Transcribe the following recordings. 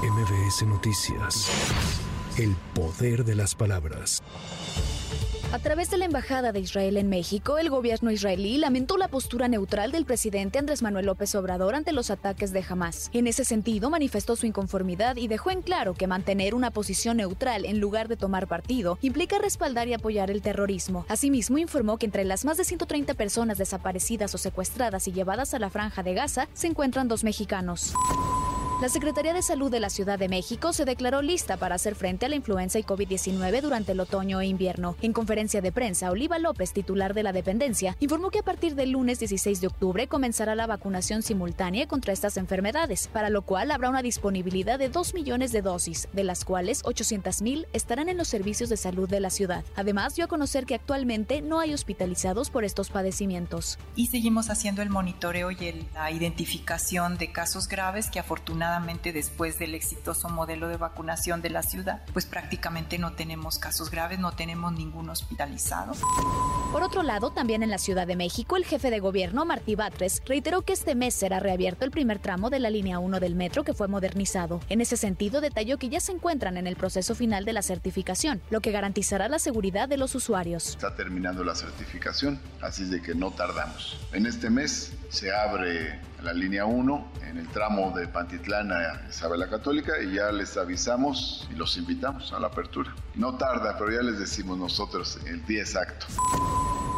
MBS Noticias. El poder de las palabras. A través de la Embajada de Israel en México, el gobierno israelí lamentó la postura neutral del presidente Andrés Manuel López Obrador ante los ataques de Hamas. En ese sentido, manifestó su inconformidad y dejó en claro que mantener una posición neutral en lugar de tomar partido implica respaldar y apoyar el terrorismo. Asimismo, informó que entre las más de 130 personas desaparecidas o secuestradas y llevadas a la franja de Gaza se encuentran dos mexicanos. La Secretaría de Salud de la Ciudad de México se declaró lista para hacer frente a la influenza y COVID-19 durante el otoño e invierno. En conferencia de prensa, Oliva López, titular de la dependencia, informó que a partir del lunes 16 de octubre comenzará la vacunación simultánea contra estas enfermedades, para lo cual habrá una disponibilidad de 2 millones de dosis, de las cuales 800 mil estarán en los servicios de salud de la ciudad. Además, dio a conocer que actualmente no hay hospitalizados por estos padecimientos. Y seguimos haciendo el monitoreo y la identificación de casos graves que afortunadamente después del exitoso modelo de vacunación de la ciudad, pues prácticamente no tenemos casos graves, no tenemos ningún hospitalizado. Por otro lado, también en la Ciudad de México, el jefe de gobierno, Martí Batres, reiteró que este mes será reabierto el primer tramo de la línea 1 del metro que fue modernizado. En ese sentido, detalló que ya se encuentran en el proceso final de la certificación, lo que garantizará la seguridad de los usuarios. Está terminando la certificación, así es de que no tardamos. En este mes se abre la línea 1 en el tramo de Pantitlán a Isabel la Católica y ya les avisamos y los invitamos a la apertura. No tarda, pero ya les decimos nosotros el día exacto.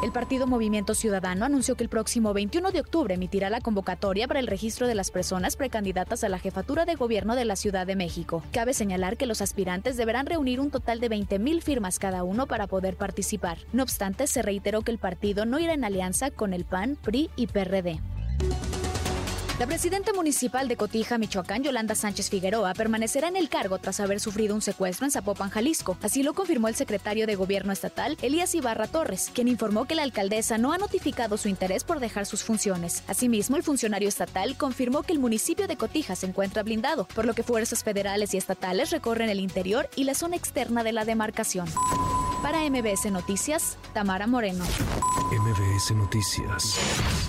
El partido Movimiento Ciudadano anunció que el próximo 21 de octubre emitirá la convocatoria para el registro de las personas precandidatas a la jefatura de gobierno de la Ciudad de México. Cabe señalar que los aspirantes deberán reunir un total de 20.000 firmas cada uno para poder participar. No obstante, se reiteró que el partido no irá en alianza con el PAN, PRI y PRD. La presidenta municipal de Cotija, Michoacán, Yolanda Sánchez Figueroa, permanecerá en el cargo tras haber sufrido un secuestro en Zapopan, Jalisco. Así lo confirmó el secretario de Gobierno estatal, Elías Ibarra Torres, quien informó que la alcaldesa no ha notificado su interés por dejar sus funciones. Asimismo, el funcionario estatal confirmó que el municipio de Cotija se encuentra blindado, por lo que fuerzas federales y estatales recorren el interior y la zona externa de la demarcación. Para MBS Noticias, Tamara Moreno. MBS Noticias.